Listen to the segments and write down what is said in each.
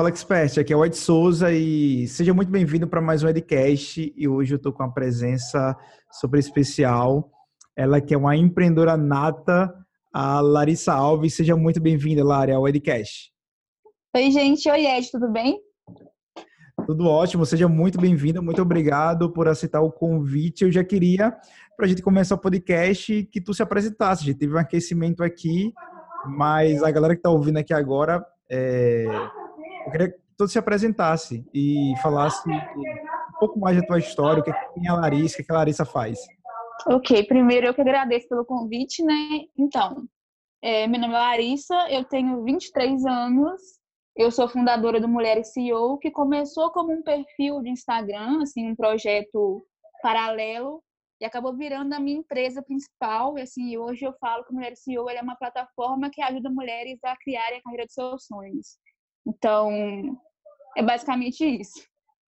Fala Expert, aqui é o Ed Souza e seja muito bem-vindo para mais um Edcast e hoje eu estou com a presença super especial, ela que é uma empreendedora nata, a Larissa Alves. Seja muito bem-vinda, Lari, ao Edcast. Oi, gente. Oi, Ed, tudo bem? Tudo ótimo, seja muito bem-vinda, muito obrigado por aceitar o convite. Eu já queria, para a gente começar o podcast, que tu se apresentasse. A gente teve um aquecimento aqui, mas a galera que está ouvindo aqui agora é eu queria que tu se apresentasse e falasse um pouco mais da tua história, o que, é a Larissa, o que, é que a Larissa faz. Ok, primeiro eu que agradeço pelo convite, né? Então, é, meu nome é Larissa, eu tenho 23 anos, eu sou fundadora do Mulheres CEO, que começou como um perfil de Instagram, assim, um projeto paralelo, e acabou virando a minha empresa principal. E assim, hoje eu falo que o Mulheres CEO é uma plataforma que ajuda mulheres a criarem a carreira de seus sonhos. Então, é basicamente isso.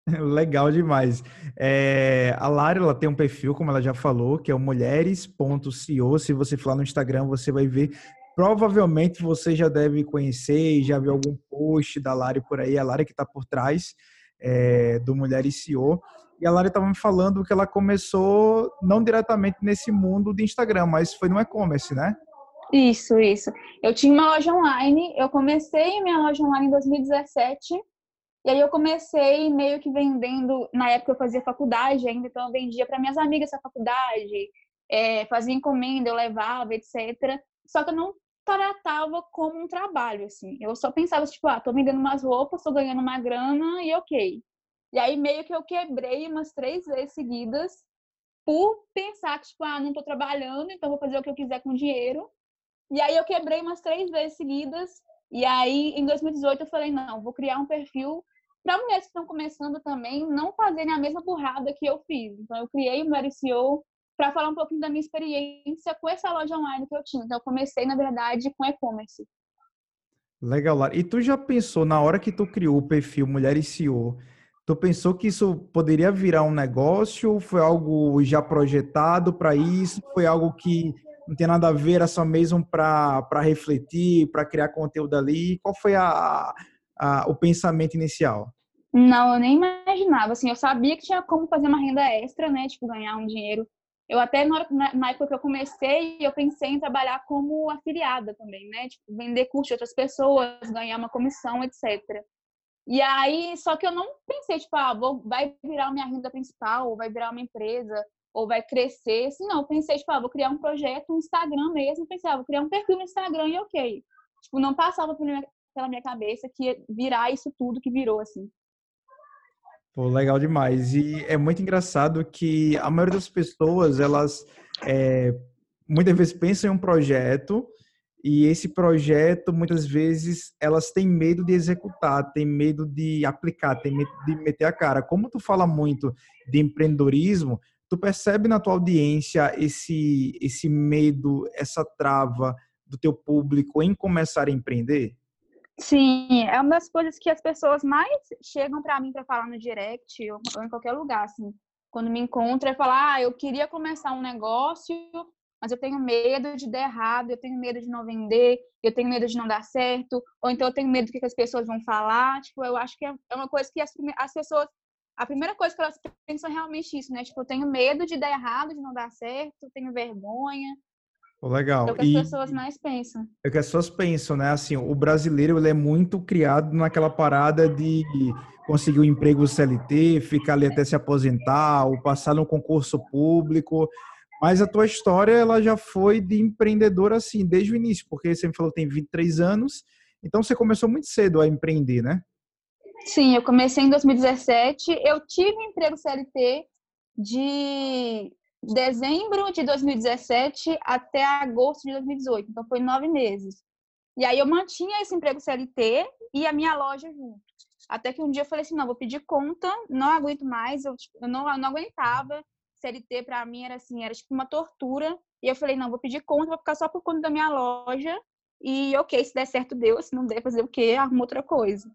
Legal demais. É, a Lara ela tem um perfil, como ela já falou, que é o mulheres.co. Se você for lá no Instagram, você vai ver. Provavelmente você já deve conhecer, já viu algum post da Lara por aí. A Lara que está por trás é, do Mulheres CEO. E a Lara estava me falando que ela começou não diretamente nesse mundo de Instagram, mas foi no e-commerce, né? Isso, isso. Eu tinha uma loja online, eu comecei minha loja online em 2017, e aí eu comecei meio que vendendo, na época eu fazia faculdade ainda, então eu vendia para minhas amigas da faculdade, é, fazia encomenda, eu levava, etc. Só que eu não tratava como um trabalho, assim. Eu só pensava, tipo, ah, tô vendendo umas roupas, tô ganhando uma grana e ok. E aí meio que eu quebrei umas três vezes seguidas por pensar que, tipo, ah, não tô trabalhando, então vou fazer o que eu quiser com dinheiro. E aí eu quebrei umas três vezes seguidas. E aí, em 2018, eu falei, não, vou criar um perfil para mulheres que estão começando também não fazerem a mesma burrada que eu fiz. Então, eu criei o Mary CEO para falar um pouquinho da minha experiência com essa loja online que eu tinha. Então, eu comecei, na verdade, com e-commerce. Legal, Lara. E tu já pensou, na hora que tu criou o perfil Mulheres tu pensou que isso poderia virar um negócio? Foi algo já projetado para isso? Foi algo que não tem nada a ver, era só mesmo para refletir, para criar conteúdo ali? Qual foi a, a, o pensamento inicial? Não, eu nem imaginava, assim, eu sabia que tinha como fazer uma renda extra, né, tipo, ganhar um dinheiro. Eu até, na, na época que eu comecei, eu pensei em trabalhar como afiliada também, né, tipo, vender curso de outras pessoas, ganhar uma comissão, etc. E aí, só que eu não pensei, tipo, ah, vou, vai virar minha renda principal, vai virar uma empresa ou vai crescer. Se não, pensei, tipo, ah, vou criar um projeto, um Instagram mesmo. Pensei, ah, vou criar um perfil no Instagram e ok. Tipo, não passava pela minha cabeça que virar isso tudo que virou, assim. Pô, legal demais. E é muito engraçado que a maioria das pessoas, elas é, muitas vezes pensam em um projeto e esse projeto, muitas vezes, elas têm medo de executar, têm medo de aplicar, têm medo de meter a cara. Como tu fala muito de empreendedorismo, Tu percebe na tua audiência esse, esse medo, essa trava do teu público em começar a empreender? Sim, é uma das coisas que as pessoas mais chegam para mim para falar no direct ou, em qualquer lugar, assim. Quando me encontram, é falar: ah, eu queria começar um negócio, mas eu tenho medo de dar errado, eu tenho medo de não vender, eu tenho medo de não dar certo, ou então eu tenho medo do que as pessoas vão falar. Tipo, eu acho que é, é uma coisa que as, as pessoas a primeira coisa que elas pensam é realmente isso, né? Tipo, eu tenho medo de dar errado, de não dar certo, tenho vergonha. legal. É o que as e pessoas mais pensam. É o que as pessoas pensam, né? Assim, o brasileiro ele é muito criado naquela parada de conseguir um emprego CLT, ficar ali até se aposentar, ou passar no concurso público. Mas a tua história, ela já foi de empreendedor assim, desde o início, porque você me falou que tem 23 anos, então você começou muito cedo a empreender, né? Sim, eu comecei em 2017. Eu tive emprego CLT de dezembro de 2017 até agosto de 2018. Então, foi nove meses. E aí, eu mantinha esse emprego CLT e a minha loja junto. Até que um dia eu falei assim: não, vou pedir conta, não aguento mais. Eu, tipo, eu, não, eu não aguentava. CLT para mim era assim, era tipo uma tortura. E eu falei: não, vou pedir conta, vou ficar só por conta da minha loja. E ok, se der certo, deu. Se não der, fazer o quê? Arruma outra coisa.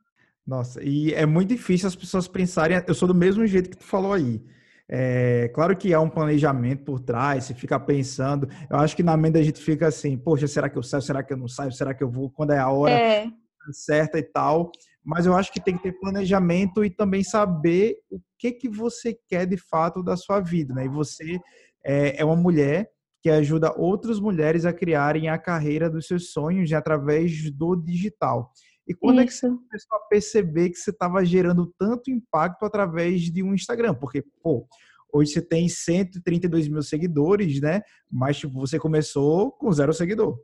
Nossa, e é muito difícil as pessoas pensarem. Eu sou do mesmo jeito que tu falou aí. É, claro que há um planejamento por trás, você fica pensando. Eu acho que na mente a gente fica assim: poxa, será que eu saio? Será que eu não saio? Será que eu vou? Quando é a hora é. certa e tal. mas eu acho que tem que ter planejamento e também saber o que que você quer de fato da sua vida, né? E você é, é uma mulher que ajuda outras mulheres a criarem a carreira dos seus sonhos através do digital. E quando Isso. é que você começou a perceber que você estava gerando tanto impacto através de um Instagram? Porque, pô, hoje você tem 132 mil seguidores, né? Mas tipo, você começou com zero seguidor.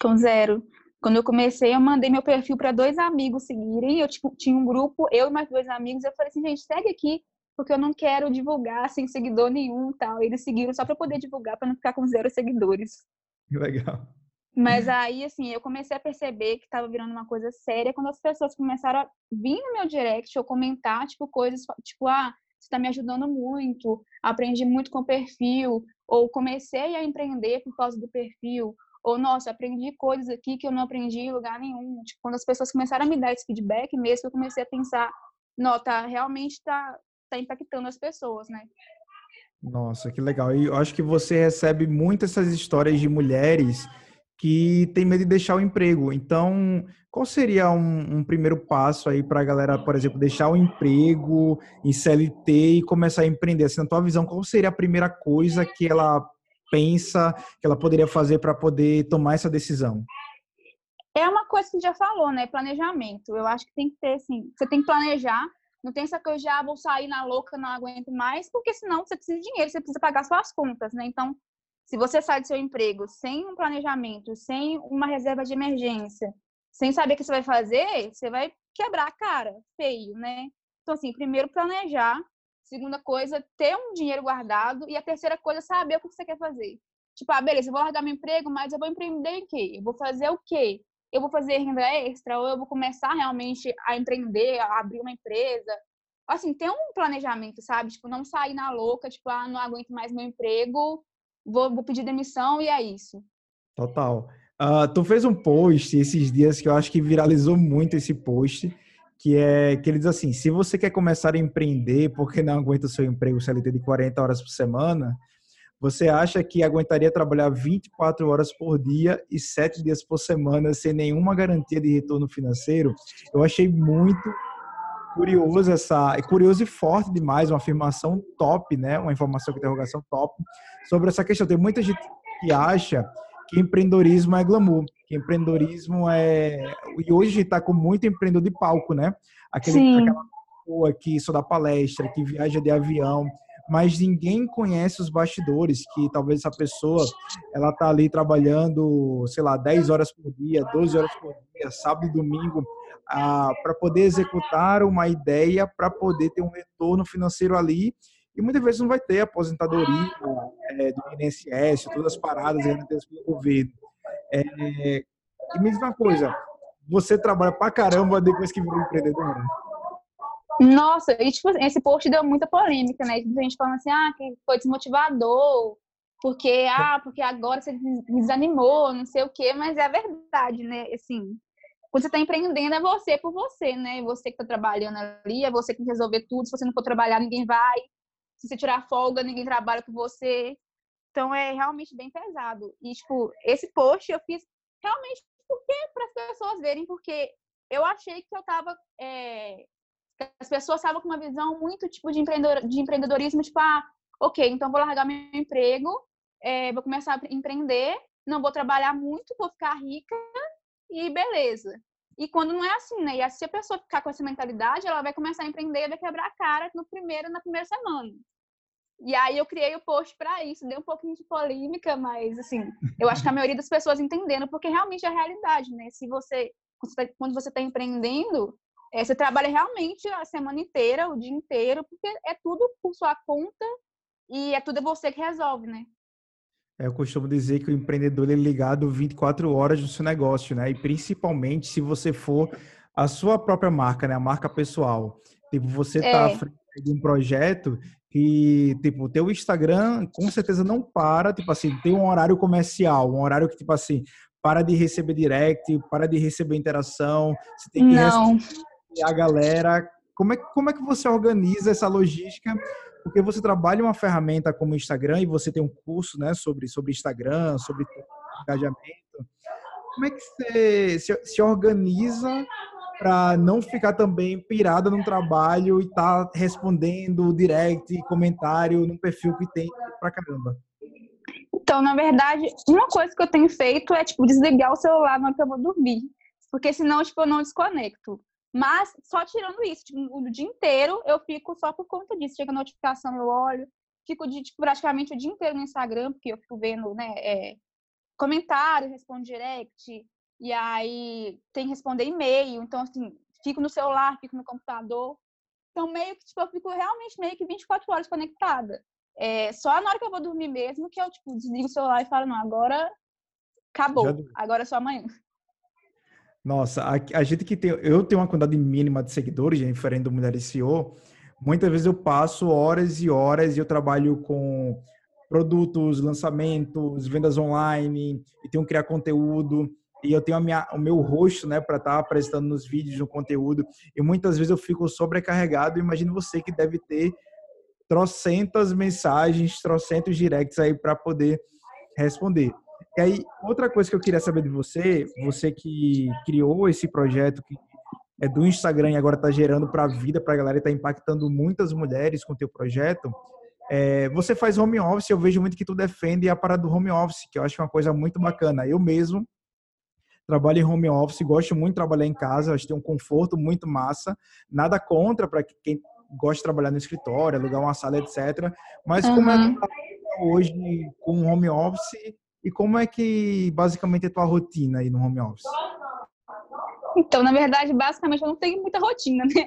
Com zero. Quando eu comecei, eu mandei meu perfil para dois amigos seguirem. Eu tipo, tinha um grupo, eu e mais dois amigos. Eu falei assim, gente, segue aqui porque eu não quero divulgar sem seguidor nenhum tal. Eles seguiram só para poder divulgar, para não ficar com zero seguidores. Legal. Mas aí, assim, eu comecei a perceber que estava virando uma coisa séria quando as pessoas começaram a vir no meu direct ou comentar, tipo, coisas, tipo, ah, você está me ajudando muito, aprendi muito com o perfil, ou comecei a empreender por causa do perfil, ou, nossa, aprendi coisas aqui que eu não aprendi em lugar nenhum. Tipo, quando as pessoas começaram a me dar esse feedback mesmo, eu comecei a pensar, não, tá, realmente está tá impactando as pessoas, né? Nossa, que legal. E eu acho que você recebe muitas essas histórias de mulheres que têm medo de deixar o emprego. Então, qual seria um, um primeiro passo aí para a galera, por exemplo, deixar o emprego em CLT e começar a empreender? Assim, na tua visão, qual seria a primeira coisa que ela pensa que ela poderia fazer para poder tomar essa decisão? É uma coisa que já falou, né? Planejamento. Eu acho que tem que ter, assim, você tem que planejar não tem essa coisa de, ah, vou sair na louca, não aguento mais, porque senão você precisa de dinheiro, você precisa pagar suas contas, né? Então, se você sai do seu emprego sem um planejamento, sem uma reserva de emergência, sem saber o que você vai fazer, você vai quebrar a cara, feio, né? Então, assim, primeiro planejar, segunda coisa, ter um dinheiro guardado, e a terceira coisa, saber o que você quer fazer. Tipo, ah, beleza, eu vou largar meu emprego, mas eu vou empreender em quê? Eu vou fazer o quê? eu vou fazer renda extra ou eu vou começar realmente a empreender, a abrir uma empresa. Assim, ter um planejamento, sabe? Tipo, não sair na louca, tipo, ah, não aguento mais meu emprego, vou, vou pedir demissão e é isso. Total. Uh, tu fez um post esses dias que eu acho que viralizou muito esse post, que é que ele diz assim: se você quer começar a empreender porque não aguenta o seu emprego CLT de 40 horas por semana, você acha que aguentaria trabalhar 24 horas por dia e 7 dias por semana sem nenhuma garantia de retorno financeiro? Eu achei muito curioso essa, curioso e forte demais, uma afirmação top, né? Uma informação de interrogação top sobre essa questão. Tem muita gente que acha que empreendedorismo é glamour, que empreendedorismo é e hoje a gente está com muito empreendedor de palco, né? Aquele, Sim. aquela pessoa que só dá palestra, que viaja de avião, mas ninguém conhece os bastidores, que talvez essa pessoa, ela tá ali trabalhando, sei lá, 10 horas por dia, 12 horas por dia, sábado e domingo, para poder executar uma ideia, para poder ter um retorno financeiro ali, e muitas vezes não vai ter aposentadoria é, do INSS, todas as paradas garantidas pelo governo. É, e me diz uma coisa, você trabalha pra caramba depois que virou empreendedora? Nossa, e tipo, esse post deu muita polêmica, né? A gente falando assim, ah, que foi desmotivador, porque, ah, porque agora você desanimou, não sei o quê, mas é a verdade, né? Assim, quando você está empreendendo, é você por você, né? Você que está trabalhando ali, é você que tem que resolver tudo. Se você não for trabalhar, ninguém vai. Se você tirar folga, ninguém trabalha com você. Então, é realmente bem pesado. E, tipo, esse post eu fiz realmente porque para as pessoas verem, porque eu achei que eu estava é, as pessoas estavam com uma visão muito tipo de, empreendedor, de empreendedorismo, tipo, ah, ok, então vou largar meu emprego, é, vou começar a empreender, não vou trabalhar muito, vou ficar rica e beleza. E quando não é assim, né? E se a pessoa ficar com essa mentalidade, ela vai começar a empreender e vai quebrar a cara no primeiro, na primeira semana. E aí eu criei o post para isso, deu um pouquinho de polêmica, mas assim, eu acho que a maioria das pessoas entendendo, porque realmente é a realidade, né? Se você quando você está tá empreendendo, é, você trabalha realmente a semana inteira, o dia inteiro, porque é tudo por sua conta e é tudo você que resolve, né? É, eu costumo dizer que o empreendedor é ligado 24 horas no seu negócio, né? E principalmente se você for a sua própria marca, né? A marca pessoal. Tipo, você tá é. à frente de um projeto que, tipo, o teu Instagram com certeza não para, tipo assim, tem um horário comercial, um horário que, tipo assim, para de receber direct, para de receber interação, você tem que não a galera. Como é, como é que você organiza essa logística? Porque você trabalha uma ferramenta como o Instagram e você tem um curso né, sobre, sobre Instagram, sobre engajamento. Como é que você se, se organiza para não ficar também pirada no trabalho e estar tá respondendo direct, comentário num perfil que tem pra caramba? Então, na verdade, uma coisa que eu tenho feito é, tipo, desligar o celular na hora que eu vou dormir. Porque senão, tipo, eu não desconecto. Mas, só tirando isso, tipo, o dia inteiro eu fico só por conta disso. Chega a notificação, eu olho. Fico de, tipo, praticamente o dia inteiro no Instagram, porque eu fico vendo, né, é, comentário, respondo direct, e aí tem que responder e-mail. Então, assim, fico no celular, fico no computador. Então, meio que, tipo, eu fico realmente meio que 24 horas conectada. É, só na hora que eu vou dormir mesmo que eu, tipo, desligo o celular e falo, não, agora acabou. Agora é só amanhã. Nossa, a, a, gente que tem... Eu tenho uma quantidade mínima de seguidores, diferente do Mulheres CEO. Muitas vezes eu passo horas e horas e eu trabalho com produtos, lançamentos, vendas online, e tenho que criar conteúdo e eu tenho minha, o meu rosto, né, para estar tá apresentando nos vídeos, no conteúdo, e muitas vezes eu fico sobrecarregado. Imagino você que deve ter trocentas mensagens, trocentos directs aí para poder responder. E aí, outra coisa que eu queria saber de você, você que criou esse projeto que é do Instagram e agora está gerando para a vida, para a galera, está impactando muitas mulheres com o teu projeto. É, você faz home office, eu vejo muito que tu defende a parada do home office, que eu acho uma coisa muito bacana. Eu mesmo trabalho em home office, gosto muito de trabalhar em casa, acho que tem um conforto muito massa. Nada contra para quem gosta de trabalhar no escritório, alugar uma sala, etc. Mas uhum. como é que tá hoje com home office e como é que basicamente é a tua rotina aí no home office? Então, na verdade, basicamente eu não tenho muita rotina, né?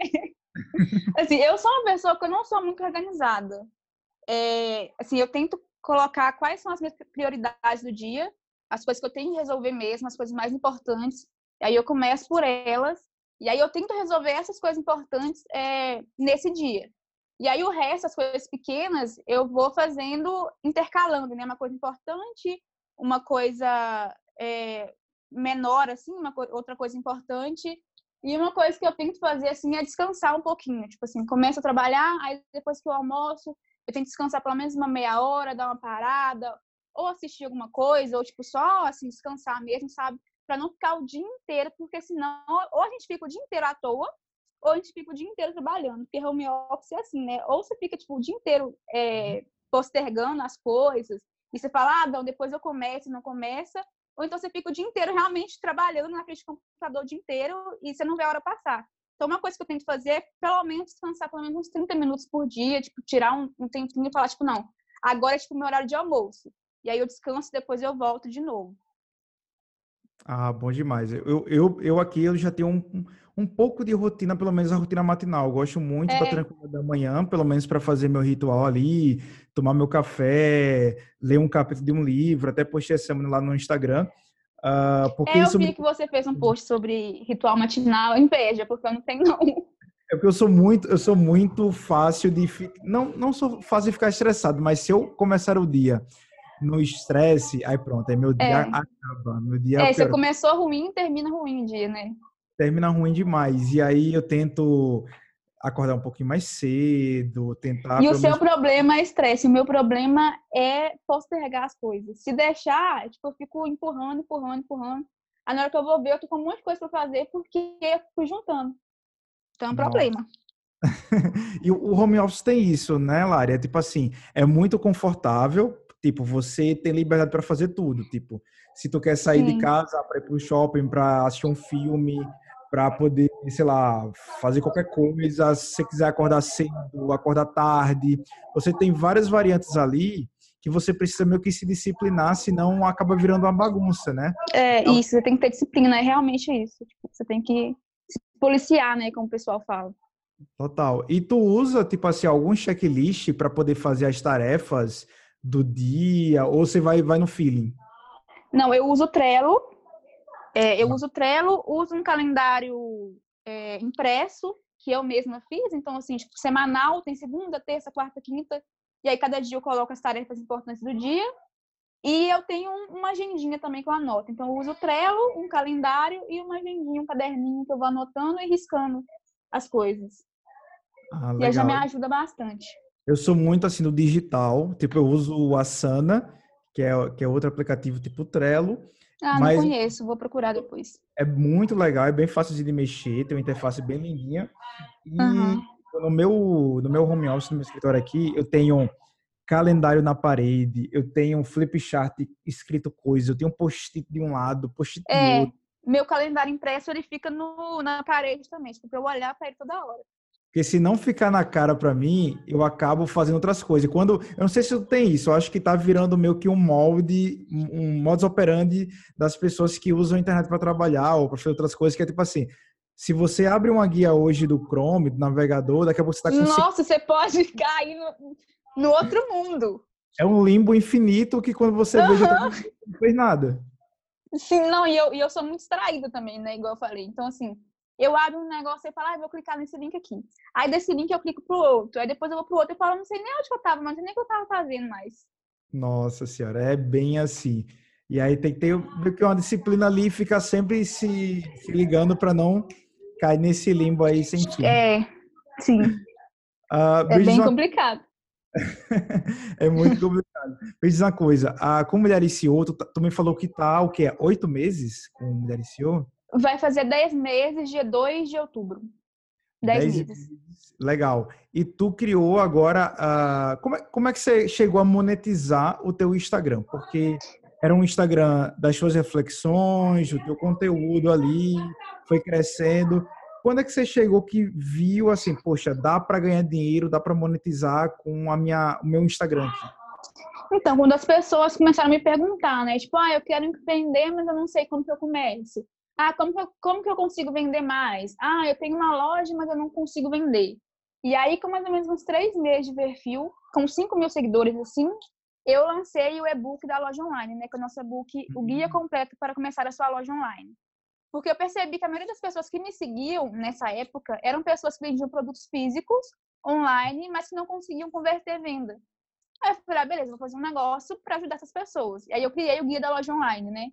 assim, eu sou uma pessoa que eu não sou muito organizada. É, assim, eu tento colocar quais são as minhas prioridades do dia as coisas que eu tenho que resolver mesmo, as coisas mais importantes. E aí eu começo por elas, e aí eu tento resolver essas coisas importantes é, nesse dia. E aí o resto, as coisas pequenas, eu vou fazendo, intercalando, né? Uma coisa importante, uma coisa é, menor, assim, uma co outra coisa importante. E uma coisa que eu tento fazer, assim, é descansar um pouquinho. Tipo assim, começo a trabalhar, aí depois que eu almoço, eu tento descansar pelo menos uma meia hora, dar uma parada, ou assistir alguma coisa, ou tipo só assim descansar mesmo, sabe? Para não ficar o dia inteiro, porque senão ou a gente fica o dia inteiro à toa, ou a gente fica o dia inteiro trabalhando, porque home office é assim, né? Ou você fica tipo o dia inteiro é, postergando as coisas, e você fala, ah, não, depois eu começo, não começa, ou então você fica o dia inteiro realmente trabalhando na frente do computador o dia inteiro e você não vê a hora passar. Então, uma coisa que eu tento fazer é, pelo menos, descansar pelo menos uns 30 minutos por dia, tipo, tirar um, um tempinho e falar, tipo, não, agora é, tipo, meu horário de almoço. E aí eu descanso e depois eu volto de novo. Ah, bom demais. Eu, eu, eu aqui eu já tenho um, um pouco de rotina, pelo menos a rotina matinal. Eu gosto muito é. da tranquilidade da manhã, pelo menos para fazer meu ritual ali, tomar meu café, ler um capítulo de um livro, até postei essa semana lá no Instagram. Uh, porque é, eu vi que você fez um post sobre ritual matinal, inveja, porque eu não tenho não. É porque eu sou muito, eu sou muito fácil de não não sou fácil de ficar estressado, mas se eu começar o dia no estresse, aí pronto, aí meu dia é. acaba. Meu dia é, você começou ruim termina ruim o dia, né? Termina ruim demais. E aí eu tento acordar um pouquinho mais cedo, tentar. E o seu menos... problema é estresse. O meu problema é postergar as coisas. Se deixar, tipo, eu fico empurrando, empurrando, empurrando. Aí na hora que eu vou ver, eu tô com um monte de coisa pra fazer porque eu fui juntando. Então é um problema. e o home office tem isso, né, Lari? É tipo assim, é muito confortável, Tipo, você tem liberdade para fazer tudo. Tipo, se tu quer sair Sim. de casa para ir pro shopping, para assistir um filme, para poder, sei lá, fazer qualquer coisa, se você quiser acordar cedo, acordar tarde, você tem várias variantes ali que você precisa meio que se disciplinar, senão acaba virando uma bagunça, né? É, então, isso, você tem que ter disciplina, é realmente isso. Tipo, você tem que se policiar, né, como o pessoal fala. Total. E tu usa, tipo assim, algum checklist para poder fazer as tarefas do dia ou você vai, vai no feeling? Não, eu uso Trello. É, eu uso Trello, uso um calendário é, impresso que eu mesma fiz. Então, assim, tipo, semanal, tem segunda, terça, quarta, quinta. E aí, cada dia eu coloco as tarefas importantes do dia. E eu tenho uma agendinha também que eu anoto. Então, eu uso o Trello, um calendário e uma agendinha, um caderninho que eu vou anotando e riscando as coisas. Ah, e aí já me ajuda bastante. Eu sou muito assim no digital, tipo, eu uso o Asana, que é, que é outro aplicativo tipo Trello, Ah, Mas não conheço, vou procurar depois. É muito legal, é bem fácil de mexer, tem uma interface bem lindinha. E uhum. no, meu, no meu home office, no meu escritório aqui, eu tenho calendário na parede, eu tenho um flip chart escrito coisa, eu tenho um post-it de um lado, post-it é, do outro. Meu calendário impresso, ele fica no, na parede também, tipo, pra eu olhar para ele toda hora. Porque se não ficar na cara para mim, eu acabo fazendo outras coisas. Quando eu não sei se tem isso, eu acho que tá virando meio que um molde, um modus operandi das pessoas que usam a internet para trabalhar ou para fazer outras coisas, que é tipo assim, se você abre uma guia hoje do Chrome, do navegador, daqui a pouco você tá com Nossa, você pode cair no, no outro mundo. É um limbo infinito que quando você uhum. vê já não fez nada. Sim, não, e eu, e eu sou muito distraída também, né? Igual eu falei. Então, assim, eu abro um negócio e falo, ah, vou clicar nesse link aqui. Aí desse link eu clico pro outro. Aí depois eu vou pro outro e falo, não sei nem onde que eu tava, mas nem o que eu tava fazendo mais. Nossa senhora, é bem assim. E aí tem que ter uma disciplina ali e ficar sempre se, se ligando para não cair nesse limbo aí sem fim. É, sim. Uh, é bem uma... complicado. é muito complicado. Me diz uma coisa, a, com Mulher CEO, tu, tu me falou que tá o quê? Oito meses com Mulher CEO? Vai fazer 10 meses, dia 2 de outubro. 10 meses. Legal. E tu criou agora. Uh, como, é, como é que você chegou a monetizar o teu Instagram? Porque era um Instagram das suas reflexões, o teu conteúdo ali foi crescendo. Quando é que você chegou que viu assim, poxa, dá para ganhar dinheiro, dá para monetizar com a minha, o meu Instagram aqui? Então, quando as pessoas começaram a me perguntar, né? Tipo, ah, eu quero empreender, mas eu não sei como que eu começo. Ah, como que, eu, como que eu consigo vender mais? Ah, eu tenho uma loja, mas eu não consigo vender. E aí, com mais ou menos uns três meses de perfil, com 5 mil seguidores assim, eu lancei o e-book da loja online, né? Que é o nosso e-book, o guia uhum. completo para começar a sua loja online. Porque eu percebi que a maioria das pessoas que me seguiam nessa época eram pessoas que vendiam produtos físicos online, mas que não conseguiam converter venda. Aí eu falei, ah, beleza, vou fazer um negócio para ajudar essas pessoas. E aí eu criei o guia da loja online, né?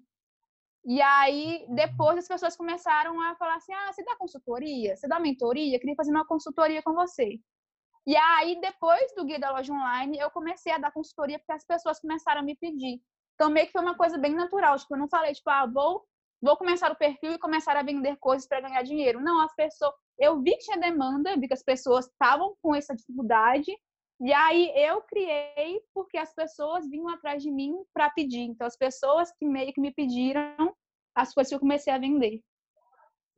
E aí, depois as pessoas começaram a falar assim: ah, você dá consultoria? Você dá mentoria? Eu queria fazer uma consultoria com você. E aí, depois do guia da loja online, eu comecei a dar consultoria porque as pessoas começaram a me pedir. Então, meio que foi uma coisa bem natural. Tipo, eu não falei, tipo, ah, vou, vou começar o perfil e começar a vender coisas para ganhar dinheiro. Não, as pessoas. Eu vi que tinha demanda, vi que as pessoas estavam com essa dificuldade. E aí eu criei porque as pessoas vinham atrás de mim para pedir. Então, as pessoas que meio que me pediram as coisas que eu comecei a vender.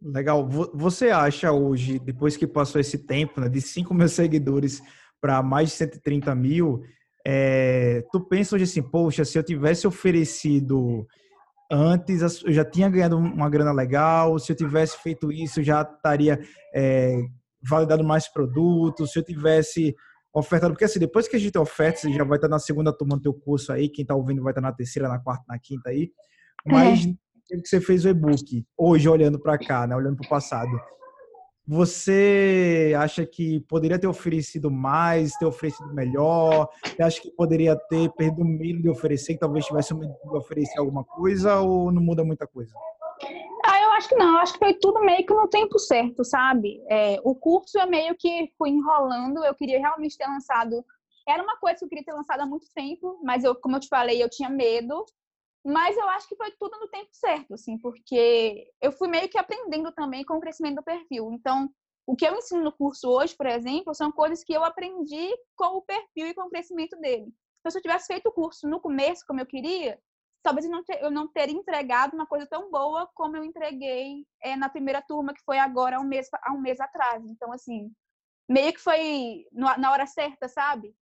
Legal. Você acha hoje, depois que passou esse tempo, né, de 5 mil seguidores para mais de 130 mil, é, tu pensa hoje assim, poxa, se eu tivesse oferecido antes, eu já tinha ganhado uma grana legal, se eu tivesse feito isso, eu já estaria é, validado mais produtos, se eu tivesse ofertado, porque assim, depois que a gente oferta, você já vai estar na segunda turma do teu curso aí, quem está ouvindo vai estar na terceira, na quarta, na quinta aí, mas é que você fez o e-book, hoje olhando para cá, né, olhando para o passado, você acha que poderia ter oferecido mais, ter oferecido melhor? Você acha que poderia ter perdido o medo de oferecer, que talvez tivesse medo de oferecer alguma coisa, ou não muda muita coisa? Ah, eu acho que não. Eu acho que foi tudo meio que no tempo certo, sabe? É, o curso eu meio que fui enrolando. Eu queria realmente ter lançado. Era uma coisa que eu queria ter lançado há muito tempo, mas eu, como eu te falei, eu tinha medo. Mas eu acho que foi tudo no tempo certo, assim, porque eu fui meio que aprendendo também com o crescimento do perfil. Então, o que eu ensino no curso hoje, por exemplo, são coisas que eu aprendi com o perfil e com o crescimento dele. Então, se eu tivesse feito o curso no começo, como eu queria, talvez eu não, ter, eu não teria entregado uma coisa tão boa como eu entreguei é, na primeira turma, que foi agora, há um mês, há um mês atrás. Então, assim, meio que foi na hora certa, sabe?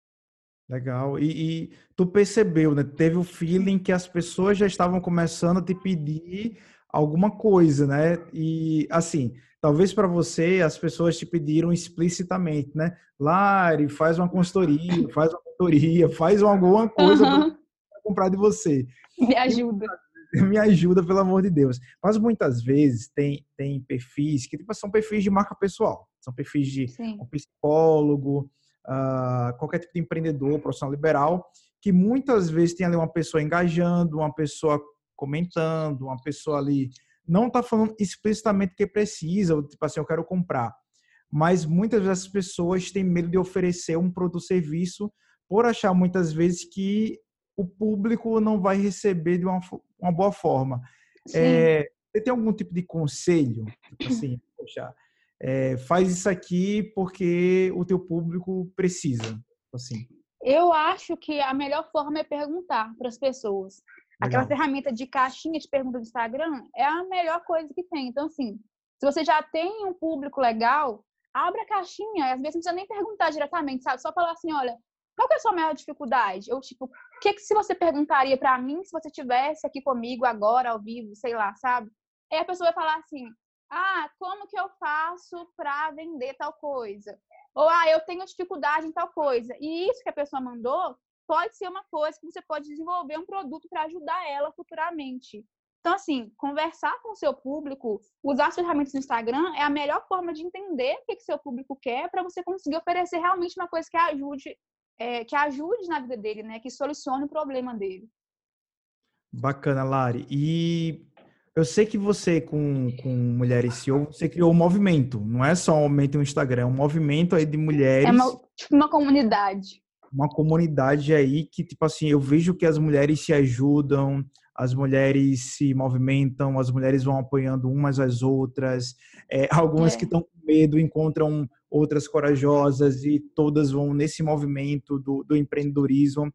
Legal. E, e, tu percebeu, né? Teve o feeling que as pessoas já estavam começando a te pedir alguma coisa, né? E assim, talvez para você as pessoas te pediram explicitamente, né? Lari, faz uma consultoria, faz uma consultoria, faz alguma coisa uhum. Comprar de você. Me ajuda. Me ajuda, pelo amor de Deus. Mas muitas vezes tem, tem perfis que tipo, são perfis de marca pessoal. São perfis de um psicólogo, uh, qualquer tipo de empreendedor, profissional liberal, que muitas vezes tem ali uma pessoa engajando, uma pessoa comentando, uma pessoa ali não está falando explicitamente que precisa, tipo assim, eu quero comprar. Mas muitas dessas pessoas têm medo de oferecer um produto ou serviço por achar muitas vezes que o público não vai receber de uma, uma boa forma. É, você tem algum tipo de conselho? Tipo assim, poxa, é, faz isso aqui porque o teu público precisa. Assim. Eu acho que a melhor forma é perguntar para as pessoas. Legal. Aquela ferramenta de caixinha de pergunta do Instagram é a melhor coisa que tem. Então, assim, se você já tem um público legal, abre a caixinha. Às vezes não precisa nem perguntar diretamente, sabe? Só falar assim, olha, qual que é a sua maior dificuldade? Ou, tipo, o que, que se você perguntaria para mim se você tivesse aqui comigo agora, ao vivo, sei lá, sabe? Aí a pessoa vai falar assim, ah, como que eu faço para vender tal coisa? Ou, ah, eu tenho dificuldade em tal coisa. E isso que a pessoa mandou pode ser uma coisa que você pode desenvolver um produto para ajudar ela futuramente. Então, assim, conversar com o seu público, usar as ferramentas do Instagram é a melhor forma de entender o que, que seu público quer para você conseguir oferecer realmente uma coisa que ajude, é, que ajude na vida dele, né? Que solucione o problema dele. Bacana, Lari. E eu sei que você, com, com Mulheres CEO, você criou um movimento. Não é só um movimento no Instagram, é um movimento aí de mulheres. É uma, tipo uma comunidade. Uma comunidade aí que, tipo assim, eu vejo que as mulheres se ajudam, as mulheres se movimentam, as mulheres vão apoiando umas às outras. É, algumas é. que estão com medo encontram outras corajosas e todas vão nesse movimento do, do empreendedorismo.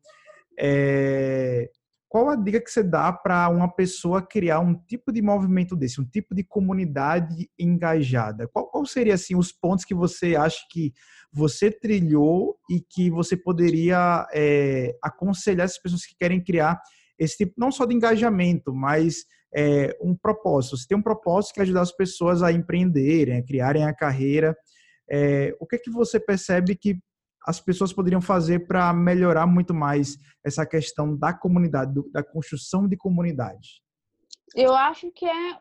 É, qual a dica que você dá para uma pessoa criar um tipo de movimento desse, um tipo de comunidade engajada? Qual, qual seria assim os pontos que você acha que você trilhou e que você poderia é, aconselhar as pessoas que querem criar esse tipo não só de engajamento, mas é, um propósito. Você tem um propósito que é ajudar as pessoas a empreenderem, a criarem a carreira. É, o que é que você percebe que as pessoas poderiam fazer para melhorar muito mais essa questão da comunidade, da construção de comunidade? Eu acho que é,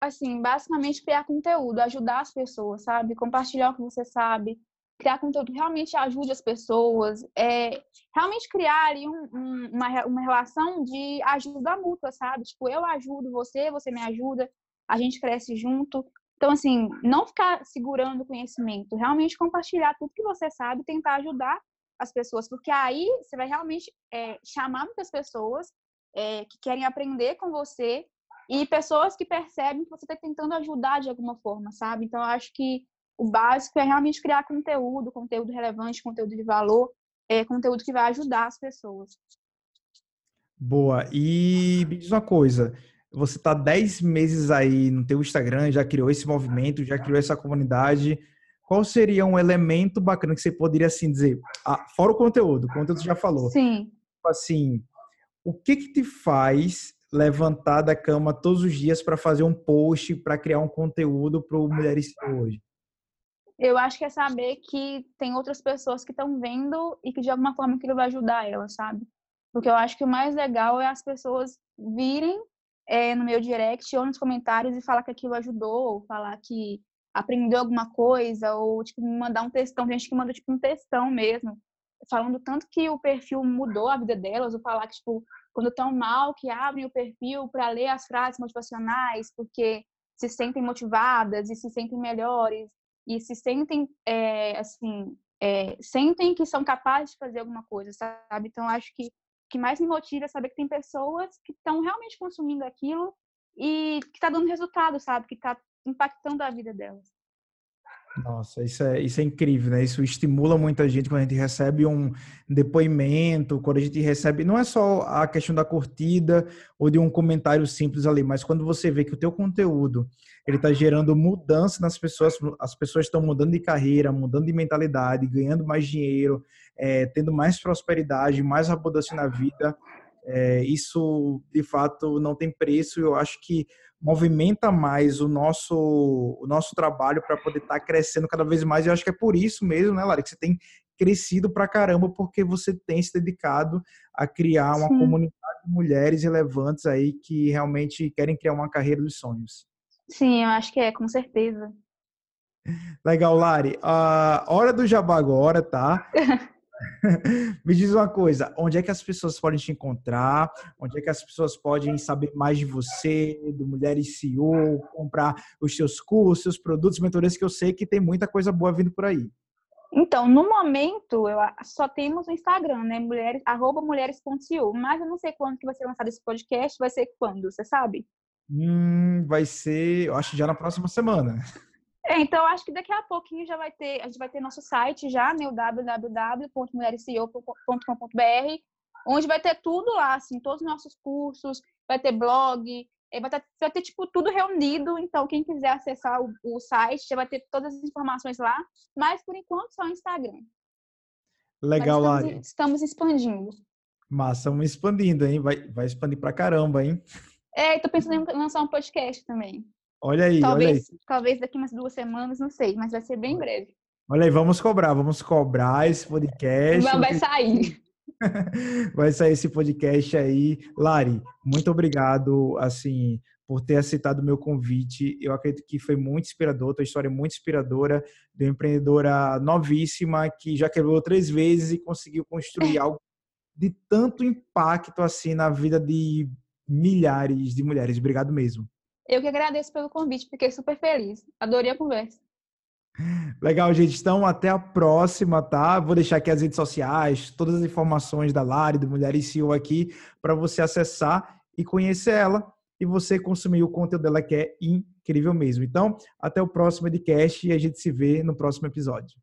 assim, basicamente criar conteúdo, ajudar as pessoas, sabe? Compartilhar o que você sabe, criar conteúdo que realmente ajude as pessoas, é, realmente criar ali um, um, uma, uma relação de ajuda mútua, sabe? Tipo, eu ajudo você, você me ajuda, a gente cresce junto. Então, assim, não ficar segurando o conhecimento, realmente compartilhar tudo que você sabe, tentar ajudar as pessoas, porque aí você vai realmente é, chamar muitas pessoas é, que querem aprender com você e pessoas que percebem que você está tentando ajudar de alguma forma, sabe? Então, eu acho que o básico é realmente criar conteúdo, conteúdo relevante, conteúdo de valor, é, conteúdo que vai ajudar as pessoas. Boa. E me diz uma coisa, você está 10 meses aí no teu Instagram, já criou esse movimento, já criou essa comunidade. Qual seria um elemento bacana que você poderia assim dizer? Ah, fora o conteúdo, o conteúdo já falou. Sim. Tipo assim, o que que te faz levantar da cama todos os dias para fazer um post, para criar um conteúdo para o Mulheres hoje? Eu acho que é saber que tem outras pessoas que estão vendo e que de alguma forma aquilo vai ajudar elas, sabe? Porque eu acho que o mais legal é as pessoas virem é, no meu direct ou nos comentários e falar que aquilo ajudou, ou falar que aprendeu alguma coisa, ou tipo, mandar um textão. Gente que manda tipo um textão mesmo, falando tanto que o perfil mudou a vida delas, ou falar que, tipo, quando estão mal, que abrem o perfil para ler as frases motivacionais, porque se sentem motivadas e se sentem melhores e se sentem, é, assim, é, sentem que são capazes de fazer alguma coisa, sabe? Então, acho que que mais me motiva é saber que tem pessoas que estão realmente consumindo aquilo e que está dando resultado, sabe? Que está impactando a vida delas. Nossa, isso é, isso é incrível, né? Isso estimula muita gente quando a gente recebe um depoimento, quando a gente recebe, não é só a questão da curtida ou de um comentário simples ali, mas quando você vê que o teu conteúdo, ele está gerando mudança nas pessoas, as pessoas estão mudando de carreira, mudando de mentalidade, ganhando mais dinheiro, é, tendo mais prosperidade, mais abundância na vida, é, isso de fato não tem preço. Eu acho que movimenta mais o nosso o nosso trabalho para poder estar tá crescendo cada vez mais. Eu acho que é por isso mesmo, né, Lara, que você tem crescido pra caramba porque você tem se dedicado a criar uma Sim. comunidade de mulheres relevantes aí que realmente querem criar uma carreira dos sonhos. Sim, eu acho que é, com certeza. Legal, Lari. A hora do jabá agora, tá? Me diz uma coisa, onde é que as pessoas podem te encontrar? Onde é que as pessoas podem saber mais de você, do Mulheres CEO, comprar os seus cursos, produtos, mentorias, que eu sei que tem muita coisa boa vindo por aí. Então, no momento, eu, só temos o Instagram, né? Mulheres, arroba mulheres.cio. Mas eu não sei quando que vai ser lançado esse podcast. Vai ser quando, você sabe? Hum, vai ser, eu acho já na próxima semana. É, então acho que daqui a pouquinho já vai ter, a gente vai ter nosso site já, né, o www.mulheresceo.com.br, onde vai ter tudo lá, assim, todos os nossos cursos, vai ter blog, é, vai ter, vai ter tipo tudo reunido, então quem quiser acessar o, o, site já vai ter todas as informações lá, mas por enquanto só o Instagram. Legal, estamos, Lari. Estamos expandindo. Massa, estamos expandindo, hein? Vai, vai expandir pra caramba, hein? É, tô pensando em lançar um podcast também. Olha aí, talvez, olha aí. Talvez daqui umas duas semanas, não sei, mas vai ser bem breve. Olha aí, vamos cobrar, vamos cobrar esse podcast. Vai, vai sair. vai sair esse podcast aí. Lari, muito obrigado, assim, por ter aceitado o meu convite. Eu acredito que foi muito inspirador, tua história é muito inspiradora, de uma empreendedora novíssima que já quebrou três vezes e conseguiu construir algo de tanto impacto assim na vida de milhares de mulheres. Obrigado mesmo. Eu que agradeço pelo convite, fiquei super feliz. Adorei a conversa. Legal, gente. Então, até a próxima, tá? Vou deixar aqui as redes sociais, todas as informações da Lari, do Mulheres CEO aqui, para você acessar e conhecer ela e você consumir o conteúdo dela, que é incrível mesmo. Então, até o próximo podcast e a gente se vê no próximo episódio.